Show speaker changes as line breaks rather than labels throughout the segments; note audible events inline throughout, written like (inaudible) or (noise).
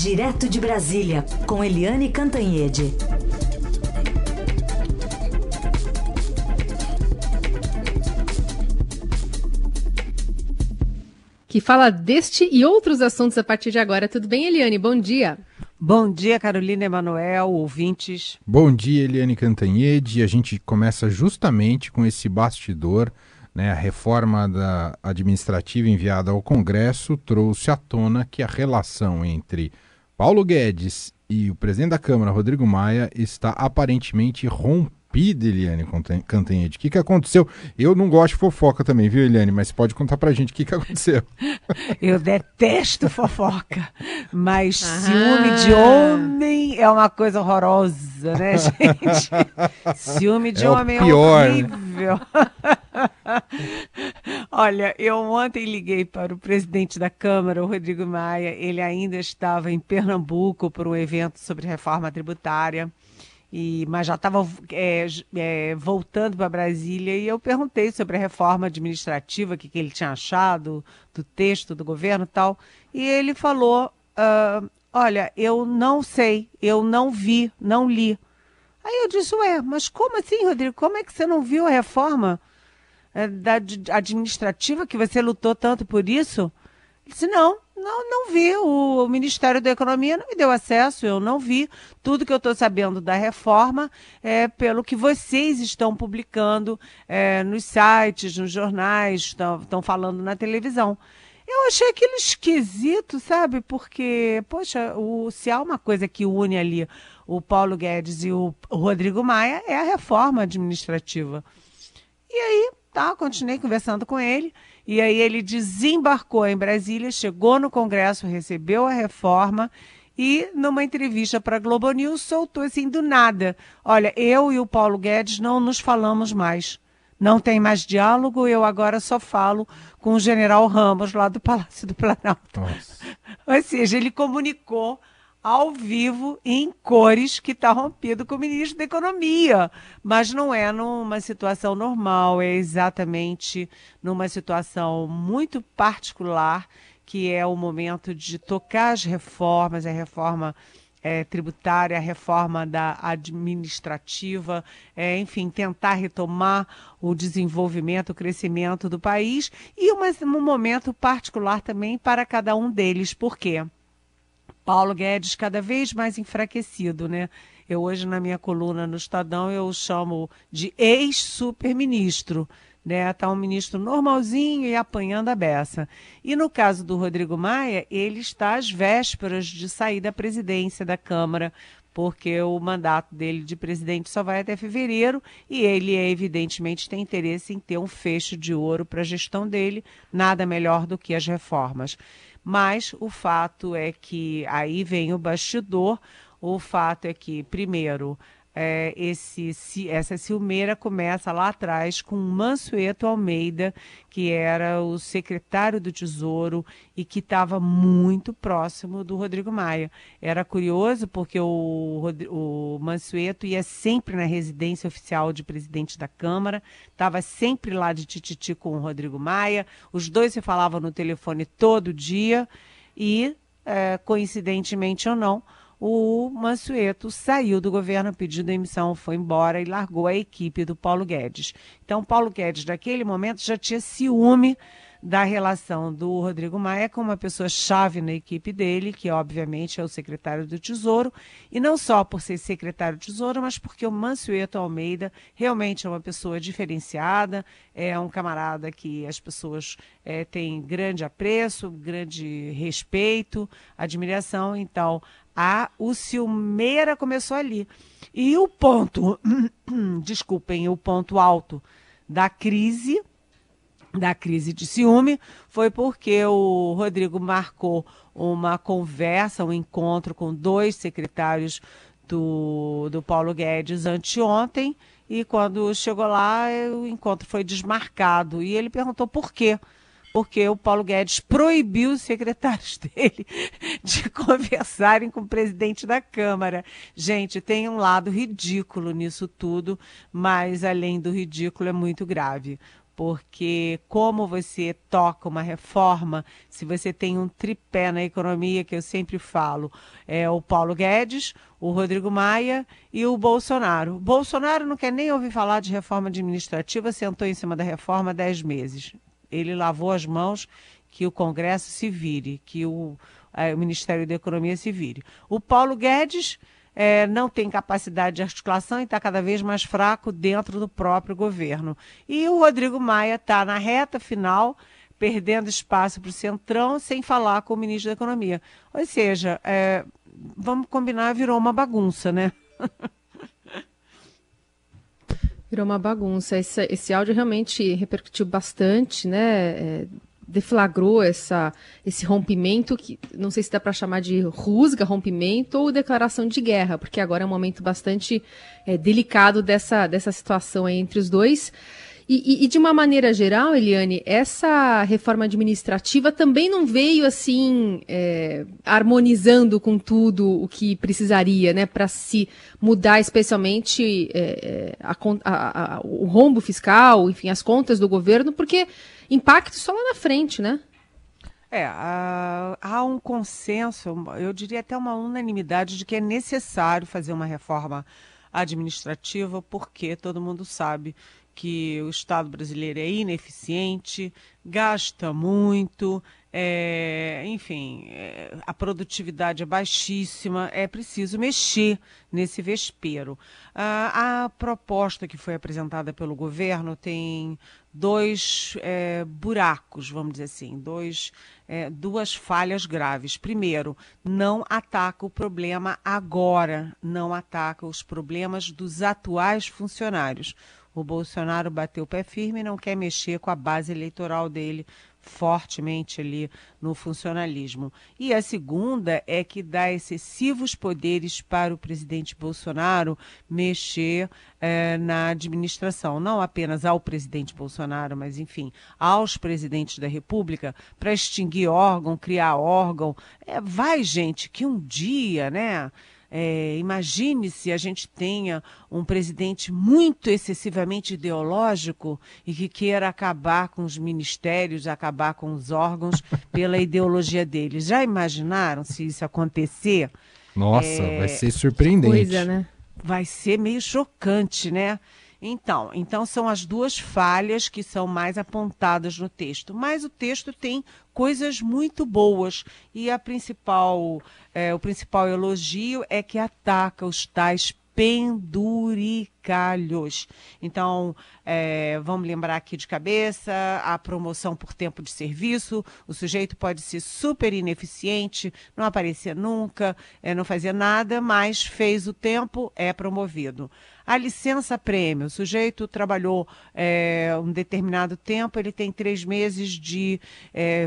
Direto de Brasília, com Eliane Cantanhede.
Que fala deste e outros assuntos a partir de agora. Tudo bem, Eliane? Bom dia.
Bom dia, Carolina Emanuel, ouvintes.
Bom dia, Eliane Cantanhede. A gente começa justamente com esse bastidor né, a reforma da administrativa enviada ao Congresso trouxe à tona que a relação entre Paulo Guedes e o presidente da Câmara, Rodrigo Maia, está aparentemente rompida Pida, Eliane Cantanhede. O que, que aconteceu? Eu não gosto de fofoca também, viu, Eliane? Mas pode contar pra gente o que, que aconteceu. (laughs)
Eu detesto fofoca, mas ah. ciúme de homem é uma coisa horrorosa, né, (laughs) gente? ciúme de
é
homem
pior,
é horrível. (laughs) Olha, eu ontem liguei para o presidente da Câmara, o Rodrigo Maia. Ele ainda estava em Pernambuco por um evento sobre reforma tributária e, mas já estava é, é, voltando para Brasília e eu perguntei sobre a reforma administrativa, o que, que ele tinha achado do texto do governo e tal. E ele falou: uh, Olha, eu não sei, eu não vi, não li. Aí eu disse: Ué, mas como assim, Rodrigo? Como é que você não viu a reforma é, da administrativa que você lutou tanto por isso? Disse: Não, não, não vi. O, Ministério da Economia não me deu acesso, eu não vi. Tudo que eu estou sabendo da reforma é pelo que vocês estão publicando é, nos sites, nos jornais, estão falando na televisão. Eu achei aquilo esquisito, sabe? Porque, poxa, o, se há uma coisa que une ali o Paulo Guedes e o Rodrigo Maia, é a reforma administrativa. E aí, tá, continuei conversando com ele. E aí ele desembarcou em Brasília, chegou no Congresso, recebeu a reforma e, numa entrevista para a Globo News, soltou assim do nada: Olha, eu e o Paulo Guedes não nos falamos mais. Não tem mais diálogo, eu agora só falo com o general Ramos, lá do Palácio do Planalto. Nossa. Ou seja, ele comunicou ao vivo em cores que está rompido com o ministro da Economia. Mas não é numa situação normal, é exatamente numa situação muito particular, que é o momento de tocar as reformas, a reforma é, tributária, a reforma da administrativa, é, enfim, tentar retomar o desenvolvimento, o crescimento do país e um momento particular também para cada um deles. Por quê? Paulo Guedes cada vez mais enfraquecido, né? Eu hoje na minha coluna no Estadão eu chamo de ex-superministro, né? Tá um ministro normalzinho e apanhando a beça. E no caso do Rodrigo Maia, ele está às vésperas de sair da presidência da Câmara, porque o mandato dele de presidente só vai até fevereiro e ele, evidentemente, tem interesse em ter um fecho de ouro para a gestão dele, nada melhor do que as reformas. Mas o fato é que aí vem o bastidor. O fato é que, primeiro, é, esse, essa ciumeira começa lá atrás com Mansueto Almeida, que era o secretário do Tesouro e que estava muito próximo do Rodrigo Maia. Era curioso porque o, o Mansueto ia sempre na residência oficial de presidente da Câmara, estava sempre lá de tititi com o Rodrigo Maia, os dois se falavam no telefone todo dia e, é, coincidentemente ou não, o Mansueto saiu do governo, pediu demissão, foi embora e largou a equipe do Paulo Guedes. Então, Paulo Guedes, naquele momento, já tinha ciúme da relação do Rodrigo Maia com uma pessoa chave na equipe dele, que obviamente é o secretário do Tesouro, e não só por ser secretário do Tesouro, mas porque o Mansueto Almeida realmente é uma pessoa diferenciada, é um camarada que as pessoas é, têm grande apreço, grande respeito, admiração, então a o Ciumeira começou ali. E o ponto, (clears throat) desculpem, o ponto alto da crise da crise de ciúme foi porque o Rodrigo marcou uma conversa, um encontro com dois secretários do, do Paulo Guedes anteontem e quando chegou lá o encontro foi desmarcado. E ele perguntou por quê? Porque o Paulo Guedes proibiu os secretários (laughs) dele de conversarem com o presidente da Câmara. Gente, tem um lado ridículo nisso tudo, mas além do ridículo é muito grave porque como você toca uma reforma, se você tem um tripé na economia, que eu sempre falo, é o Paulo Guedes, o Rodrigo Maia e o Bolsonaro. Bolsonaro não quer nem ouvir falar de reforma administrativa, sentou em cima da reforma há dez meses. Ele lavou as mãos que o Congresso se vire, que o, é, o Ministério da Economia se vire. O Paulo Guedes é, não tem capacidade de articulação e está cada vez mais fraco dentro do próprio governo. E o Rodrigo Maia está na reta final, perdendo espaço para o Centrão, sem falar com o ministro da Economia. Ou seja, é, vamos combinar, virou uma bagunça, né? (laughs)
Virou uma bagunça. Esse, esse áudio realmente repercutiu bastante, né? É, deflagrou essa, esse rompimento, que não sei se dá para chamar de rusga, rompimento ou declaração de guerra, porque agora é um momento bastante é, delicado dessa, dessa situação entre os dois. E, e, e, de uma maneira geral, Eliane, essa reforma administrativa também não veio assim é, harmonizando com tudo o que precisaria, né, para se mudar, especialmente é, é a, a, a, o rombo fiscal, enfim, as contas do governo, porque impacto só lá na frente, né?
É, há um consenso, eu diria até uma unanimidade de que é necessário fazer uma reforma administrativa, porque todo mundo sabe que o Estado brasileiro é ineficiente, gasta muito, é, enfim, é, a produtividade é baixíssima, é preciso mexer nesse vespeiro. Ah, a proposta que foi apresentada pelo governo tem dois é, buracos, vamos dizer assim, dois, é, duas falhas graves. Primeiro, não ataca o problema agora, não ataca os problemas dos atuais funcionários. O Bolsonaro bateu o pé firme e não quer mexer com a base eleitoral dele fortemente ali no funcionalismo. E a segunda é que dá excessivos poderes para o presidente Bolsonaro mexer eh, na administração, não apenas ao presidente Bolsonaro, mas enfim, aos presidentes da República, para extinguir órgão, criar órgão. É, vai, gente, que um dia, né? É, imagine se a gente tenha um presidente muito excessivamente ideológico e que queira acabar com os ministérios, acabar com os órgãos (laughs) pela ideologia deles. Já imaginaram se isso acontecer?
Nossa, é... vai ser surpreendente. Coisa,
né? Vai ser meio chocante, né? Então, então são as duas falhas que são mais apontadas no texto. Mas o texto tem coisas muito boas e a principal, é, o principal elogio é que ataca os tais penduricalhos. Então, é, vamos lembrar aqui de cabeça a promoção por tempo de serviço. O sujeito pode ser super ineficiente, não aparecer nunca, é, não fazer nada, mas fez o tempo, é promovido. A licença prêmio, o sujeito trabalhou é, um determinado tempo, ele tem três meses de é,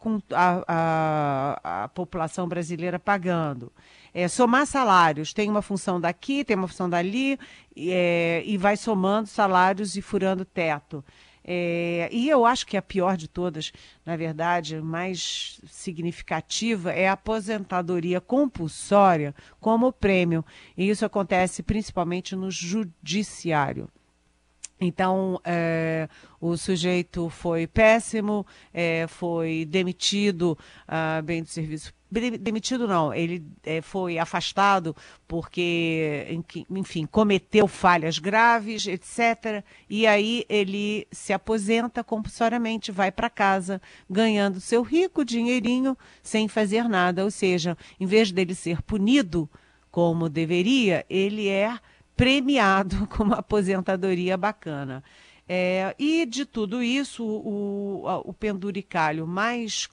com a, a, a população brasileira pagando é, somar salários. Tem uma função daqui, tem uma função dali, é, e vai somando salários e furando teto. É, e eu acho que a pior de todas, na verdade, mais significativa, é a aposentadoria compulsória como prêmio. E isso acontece principalmente no judiciário. Então, é, o sujeito foi péssimo, é, foi demitido ah, bem do serviço demitido não, ele é, foi afastado porque, enfim, cometeu falhas graves, etc. E aí ele se aposenta compulsoriamente, vai para casa, ganhando seu rico dinheirinho sem fazer nada. Ou seja, em vez dele ser punido como deveria, ele é premiado (laughs) com uma aposentadoria bacana. É, e de tudo isso, o, o penduricalho mais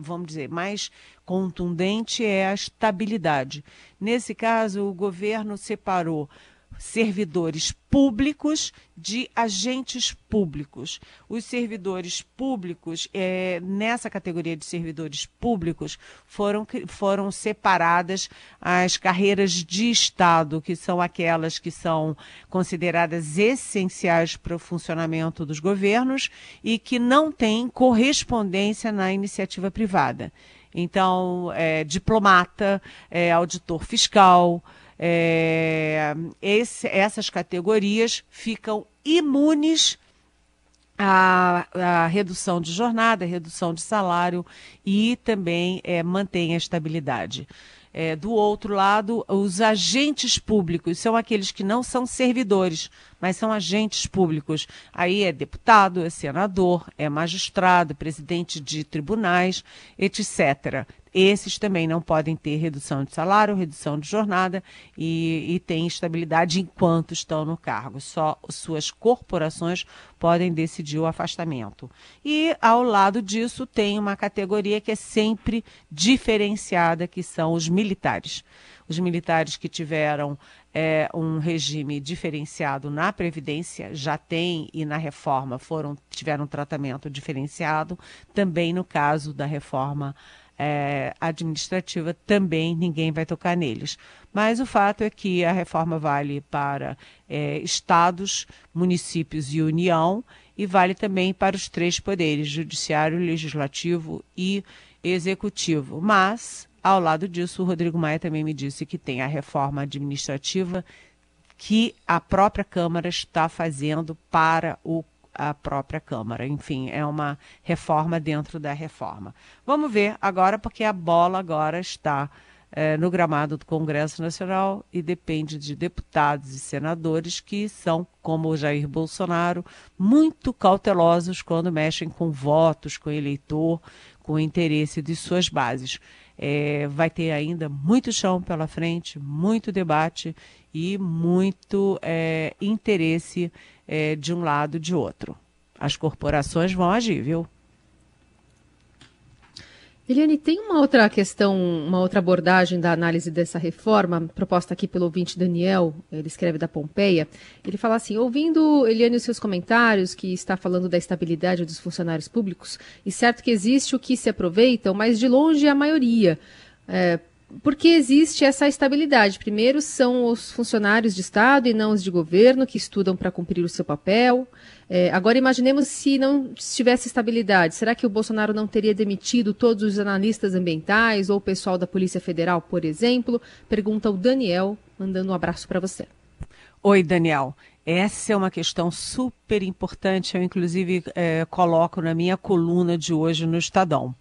vamos dizer, mais contundente é a estabilidade. Nesse caso, o governo separou servidores públicos de agentes públicos. Os servidores públicos, é, nessa categoria de servidores públicos, foram, foram separadas as carreiras de Estado, que são aquelas que são consideradas essenciais para o funcionamento dos governos e que não têm correspondência na iniciativa privada. Então, é, diplomata, é, auditor fiscal, é, esse, essas categorias ficam imunes a, redução de jornada, redução de salário e também é, mantém a estabilidade. É, do outro lado, os agentes públicos são aqueles que não são servidores, mas são agentes públicos. Aí é deputado, é senador, é magistrado, presidente de tribunais, etc. Esses também não podem ter redução de salário, redução de jornada e, e têm estabilidade enquanto estão no cargo. Só suas corporações podem decidir o afastamento. E ao lado disso tem uma categoria que é sempre diferenciada, que são os militares. Os militares que tiveram é, um regime diferenciado na Previdência, já tem, e na reforma foram, tiveram um tratamento diferenciado, também no caso da reforma é, administrativa, também ninguém vai tocar neles. Mas o fato é que a reforma vale para é, estados, municípios e União, e vale também para os três poderes, judiciário, legislativo e executivo. Mas, ao lado disso, o Rodrigo Maia também me disse que tem a reforma administrativa que a própria Câmara está fazendo para o a própria Câmara. Enfim, é uma reforma dentro da reforma. Vamos ver agora, porque a bola agora está é, no gramado do Congresso Nacional e depende de deputados e senadores que são, como o Jair Bolsonaro, muito cautelosos quando mexem com votos, com eleitor, com o interesse de suas bases. É, vai ter ainda muito chão pela frente, muito debate e muito é, interesse é, de um lado de outro. As corporações vão agir, viu?
Eliane, tem uma outra questão, uma outra abordagem da análise dessa reforma, proposta aqui pelo ouvinte Daniel, ele escreve da Pompeia. Ele fala assim: ouvindo, Eliane, os seus comentários, que está falando da estabilidade dos funcionários públicos, e certo que existe o que se aproveitam, mas de longe a maioria. É, porque existe essa estabilidade. Primeiro, são os funcionários de Estado e não os de governo que estudam para cumprir o seu papel. É, agora, imaginemos se não tivesse estabilidade. Será que o Bolsonaro não teria demitido todos os analistas ambientais ou o pessoal da Polícia Federal, por exemplo? Pergunta o Daniel, mandando um abraço para você.
Oi, Daniel. Essa é uma questão super importante. Eu, inclusive, é, coloco na minha coluna de hoje no Estadão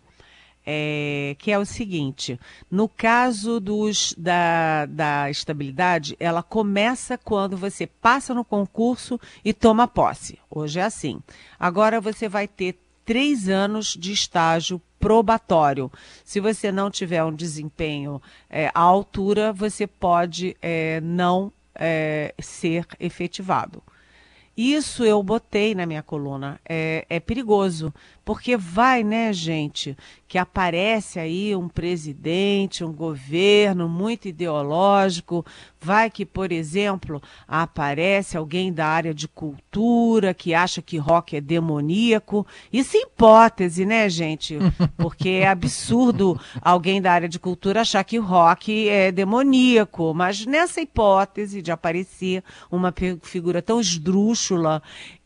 é, que é o seguinte: no caso dos, da, da estabilidade, ela começa quando você passa no concurso e toma posse. Hoje é assim. Agora você vai ter três anos de estágio probatório. Se você não tiver um desempenho é, à altura, você pode é, não é, ser efetivado. Isso eu botei na minha coluna. É, é perigoso, porque vai, né, gente, que aparece aí um presidente, um governo muito ideológico, vai que, por exemplo, aparece alguém da área de cultura que acha que rock é demoníaco. Isso é hipótese, né, gente? (laughs) Porque é absurdo alguém da área de cultura achar que rock é demoníaco, mas nessa hipótese de aparecer uma figura tão esdrúxula,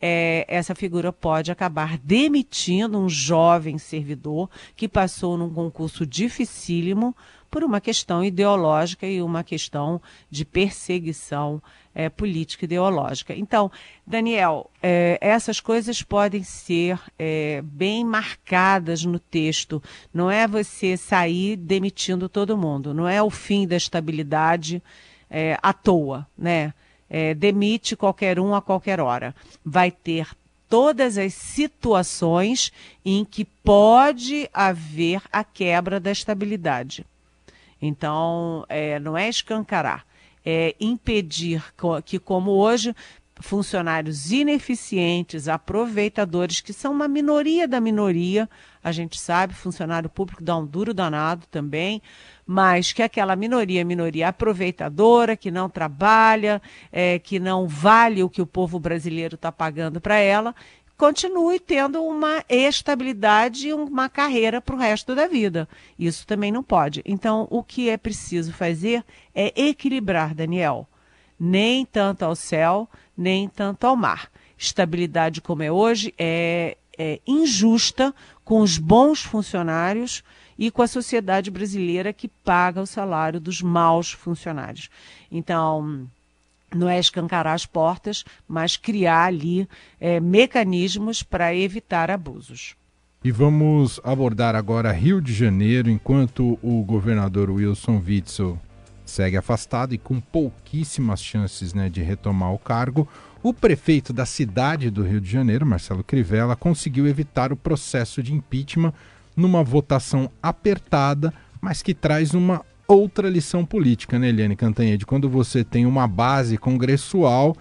é, essa figura pode acabar demitindo um jovem servidor que passou num concurso dificílimo por uma questão ideológica e uma questão de perseguição é, política ideológica. Então, Daniel, é, essas coisas podem ser é, bem marcadas no texto. Não é você sair demitindo todo mundo, não é o fim da estabilidade é, à toa, né? É, demite qualquer um a qualquer hora. Vai ter todas as situações em que pode haver a quebra da estabilidade. Então, é, não é escancarar, é impedir que, como hoje, funcionários ineficientes, aproveitadores, que são uma minoria da minoria, a gente sabe, funcionário público dá um duro danado também, mas que aquela minoria, minoria aproveitadora, que não trabalha, é, que não vale o que o povo brasileiro está pagando para ela, continue tendo uma estabilidade e uma carreira para o resto da vida. Isso também não pode. Então, o que é preciso fazer é equilibrar, Daniel. Nem tanto ao céu, nem tanto ao mar. Estabilidade como é hoje é, é injusta com os bons funcionários e com a sociedade brasileira que paga o salário dos maus funcionários. Então, não é escancarar as portas, mas criar ali é, mecanismos para evitar abusos.
E vamos abordar agora Rio de Janeiro, enquanto o governador Wilson Witzel segue afastado e com pouquíssimas chances né, de retomar o cargo. O prefeito da cidade do Rio de Janeiro, Marcelo Crivella, conseguiu evitar o processo de impeachment numa votação apertada, mas que traz uma outra lição política, né, Eliane Cantanhede? Quando você tem uma base congressual,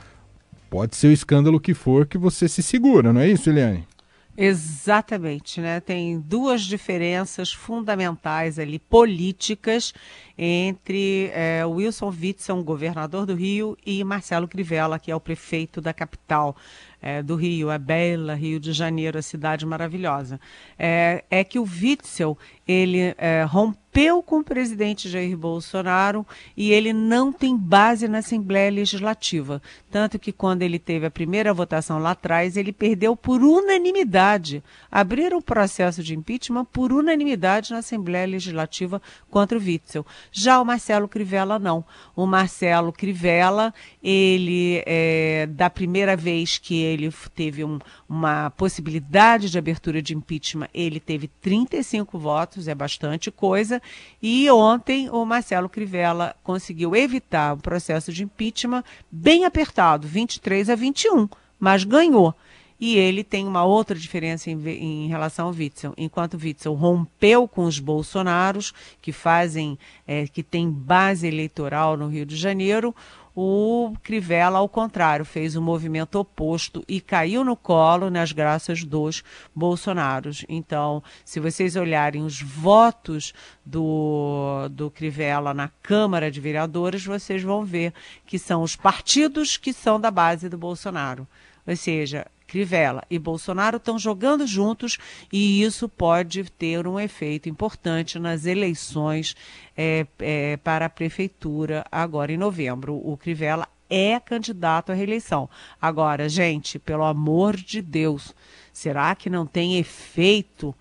pode ser o escândalo que for que você se segura, não é isso, Eliane?
Exatamente, né? Tem duas diferenças fundamentais ali, políticas, entre é, Wilson Witzel, governador do Rio, e Marcelo Crivella, que é o prefeito da capital é, do Rio, a bela Rio de Janeiro, a cidade maravilhosa. É, é que o Witzel, ele é, rompeu com o presidente Jair Bolsonaro e ele não tem base na Assembleia Legislativa. Tanto que quando ele teve a primeira votação lá atrás, ele perdeu por unanimidade. Abriram o processo de impeachment por unanimidade na Assembleia Legislativa contra o Witzel. Já o Marcelo Crivella, não. O Marcelo Crivella, ele, é, da primeira vez que ele teve um, uma possibilidade de abertura de impeachment, ele teve 35 votos, é bastante coisa. E ontem o Marcelo Crivella conseguiu evitar o processo de impeachment bem apertado, 23 a 21, mas ganhou. E ele tem uma outra diferença em, em, relação ao Witzel. Enquanto Witzel rompeu com os bolsonaros, que fazem, é, que tem base eleitoral no Rio de Janeiro, o Crivella, ao contrário, fez o um movimento oposto e caiu no colo nas graças dos bolsonaros. Então, se vocês olharem os votos do, do Crivella na Câmara de Vereadores, vocês vão ver que são os partidos que são da base do Bolsonaro. Ou seja, Crivella e Bolsonaro estão jogando juntos e isso pode ter um efeito importante nas eleições é, é, para a prefeitura agora em novembro. O Crivella é candidato à reeleição. Agora, gente, pelo amor de Deus, será que não tem efeito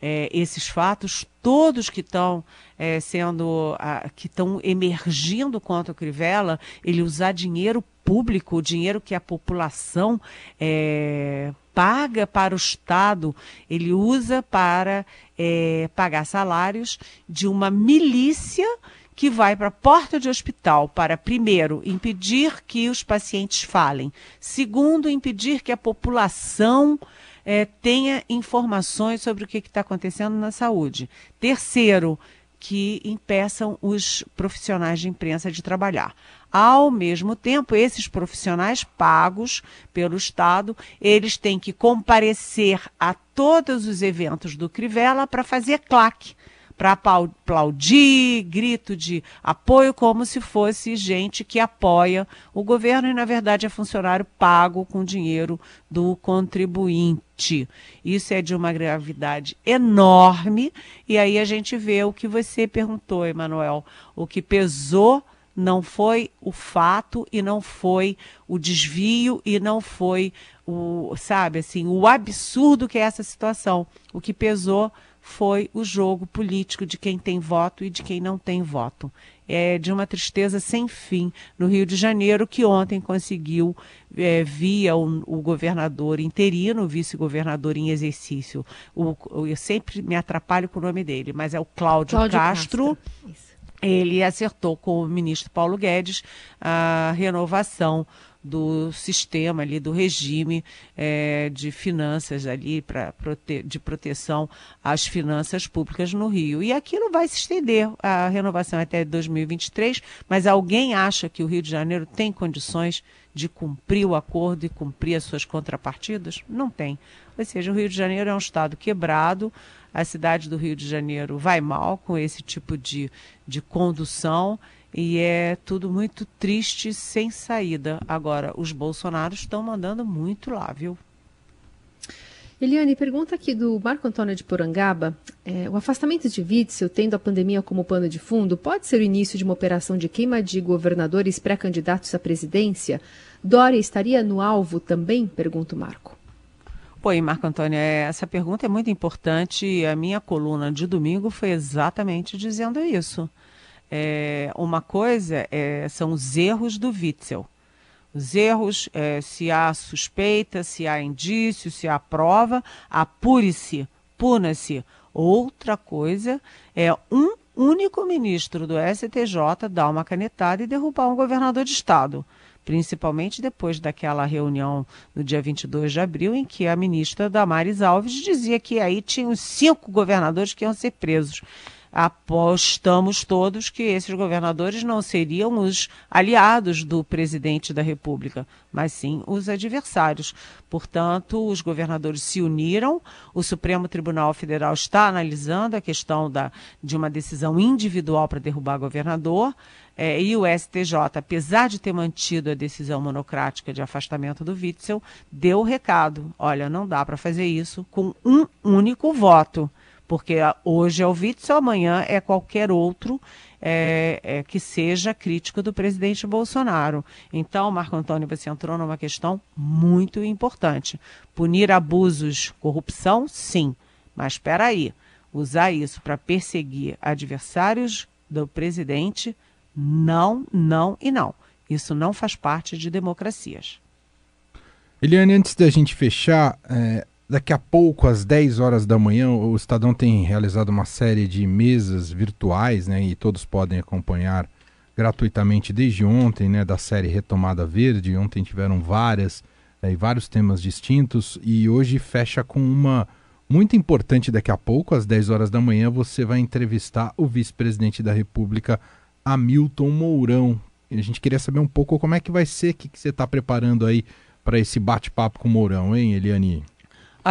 é, esses fatos todos que estão é, sendo, que estão emergindo contra o Crivella, ele usar dinheiro público, o dinheiro que a população é, paga para o Estado, ele usa para é, pagar salários de uma milícia que vai para a porta de hospital para, primeiro, impedir que os pacientes falem, segundo, impedir que a população é, tenha informações sobre o que está acontecendo na saúde, terceiro, que impeçam os profissionais de imprensa de trabalhar. Ao mesmo tempo, esses profissionais pagos pelo Estado, eles têm que comparecer a todos os eventos do Crivella para fazer claque, para aplaudir, grito de apoio, como se fosse gente que apoia o governo e, na verdade, é funcionário pago com dinheiro do contribuinte. Isso é de uma gravidade enorme. E aí a gente vê o que você perguntou, Emanuel, o que pesou não foi o fato e não foi o desvio e não foi o, sabe, assim, o absurdo que é essa situação. O que pesou foi o jogo político de quem tem voto e de quem não tem voto. É de uma tristeza sem fim no Rio de Janeiro, que ontem conseguiu, é, via o, o, governador interino, o vice-governador em exercício. O, eu sempre me atrapalho com o nome dele, mas é o Cláudio, Cláudio Castro. Castro ele acertou com o ministro Paulo Guedes a renovação do sistema ali, do regime é, de finanças ali, pra, de proteção às finanças públicas no Rio. E aquilo vai se estender, a renovação até 2023, mas alguém acha que o Rio de Janeiro tem condições de cumprir o acordo e cumprir as suas contrapartidas? Não tem. Ou seja, o Rio de Janeiro é um estado quebrado, a cidade do Rio de Janeiro vai mal com esse tipo de, de condução e é tudo muito triste, sem saída. Agora, os bolsonaros estão mandando muito lá, viu?
Eliane, pergunta aqui do Marco Antônio de Porangaba. É, o afastamento de Witzel, tendo a pandemia como pano de fundo, pode ser o início de uma operação de queima de governadores pré-candidatos à presidência? Dória estaria no alvo também? Pergunta o Marco.
Pô, e Marco Antônio, é, essa pergunta é muito importante. A minha coluna de domingo foi exatamente dizendo isso. É, uma coisa é, são os erros do Witzel. os erros, é, se há suspeita, se há indício, se há prova, apure-se, puna-se. Outra coisa é um único ministro do STJ dar uma canetada e derrubar um governador de Estado principalmente depois daquela reunião no dia 22 de abril, em que a ministra Damares Alves dizia que aí tinham cinco governadores que iam ser presos apostamos todos que esses governadores não seriam os aliados do presidente da República, mas sim os adversários. Portanto, os governadores se uniram, o Supremo Tribunal Federal está analisando a questão da, de uma decisão individual para derrubar governador. É, e o STJ, apesar de ter mantido a decisão monocrática de afastamento do Witzel, deu o recado: olha, não dá para fazer isso com um único voto porque hoje é o Witzel, amanhã é qualquer outro é, é, que seja crítico do presidente Bolsonaro. Então, Marco Antônio, você entrou numa questão muito importante. Punir abusos, corrupção, sim, mas espera aí, usar isso para perseguir adversários do presidente, não, não e não. Isso não faz parte de democracias.
Eliane, antes da gente fechar, é, Daqui a pouco, às 10 horas da manhã, o Estadão tem realizado uma série de mesas virtuais, né? E todos podem acompanhar gratuitamente desde ontem, né? Da série Retomada Verde. Ontem tiveram várias né, vários temas distintos e hoje fecha com uma muito importante. Daqui a pouco, às 10 horas da manhã, você vai entrevistar o vice-presidente da República, Hamilton Mourão. E a gente queria saber um pouco como é que vai ser, o que, que você está preparando aí para esse bate-papo com o Mourão, hein, Eliane?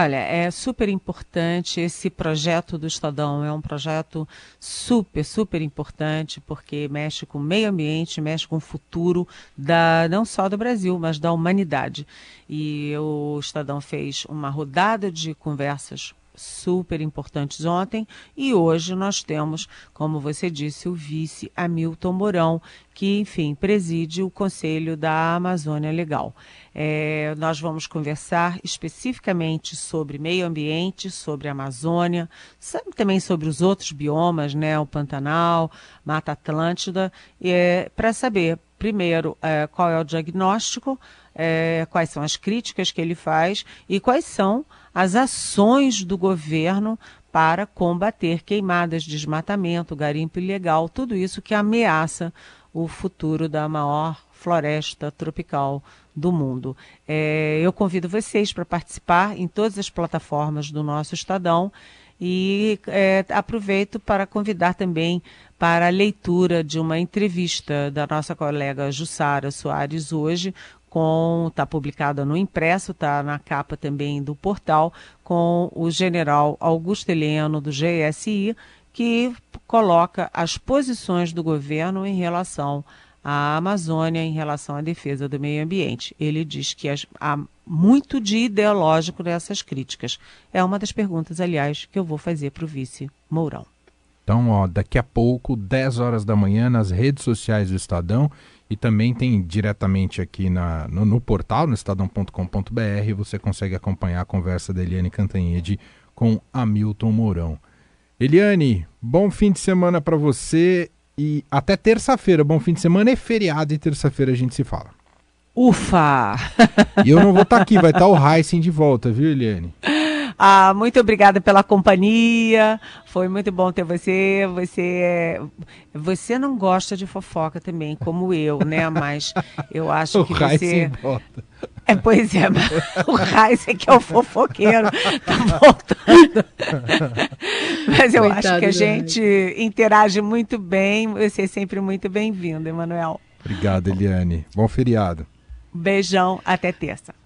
Olha, é super importante esse projeto do Estadão. É um projeto super, super importante porque mexe com o meio ambiente, mexe com o futuro da não só do Brasil, mas da humanidade. E o Estadão fez uma rodada de conversas super importantes ontem. E hoje nós temos, como você disse, o vice Hamilton Mourão, que, enfim, preside o Conselho da Amazônia Legal. É, nós vamos conversar especificamente sobre meio ambiente, sobre a Amazônia, também sobre os outros biomas, né, o Pantanal, Mata Atlântida, é, para saber, primeiro, é, qual é o diagnóstico, é, quais são as críticas que ele faz e quais são as ações do governo para combater queimadas, desmatamento, garimpo ilegal, tudo isso que ameaça o futuro da maior floresta tropical do mundo. É, eu convido vocês para participar em todas as plataformas do nosso Estadão e é, aproveito para convidar também para a leitura de uma entrevista da nossa colega Jussara Soares hoje com está publicada no impresso, está na capa também do portal com o general Augusto Heleno do GSI, que coloca as posições do governo em relação a Amazônia em relação à defesa do meio ambiente. Ele diz que as, há muito de ideológico nessas críticas. É uma das perguntas, aliás, que eu vou fazer para o vice Mourão.
Então, ó, daqui a pouco, 10 horas da manhã, nas redes sociais do Estadão e também tem diretamente aqui na, no, no portal, no estadão.com.br, você consegue acompanhar a conversa da Eliane Cantanhede com Hamilton Mourão. Eliane, bom fim de semana para você e até terça-feira. Bom fim de semana e feriado e terça-feira a gente se fala.
Ufa!
E eu não vou estar tá (laughs) aqui, vai estar tá o Heisen de volta, viu, Eliane?
Ah, muito obrigada pela companhia. Foi muito bom ter você. Você você não gosta de fofoca também, como eu, né? Mas eu acho (laughs) que você É, pois é, mas (laughs) o Heisen que é o fofoqueiro, tá voltando. (laughs) mas eu Coitado acho que a gente interage muito bem. Você é sempre muito bem-vindo, Emanuel.
Obrigado, Eliane. Bom feriado.
Beijão, até terça.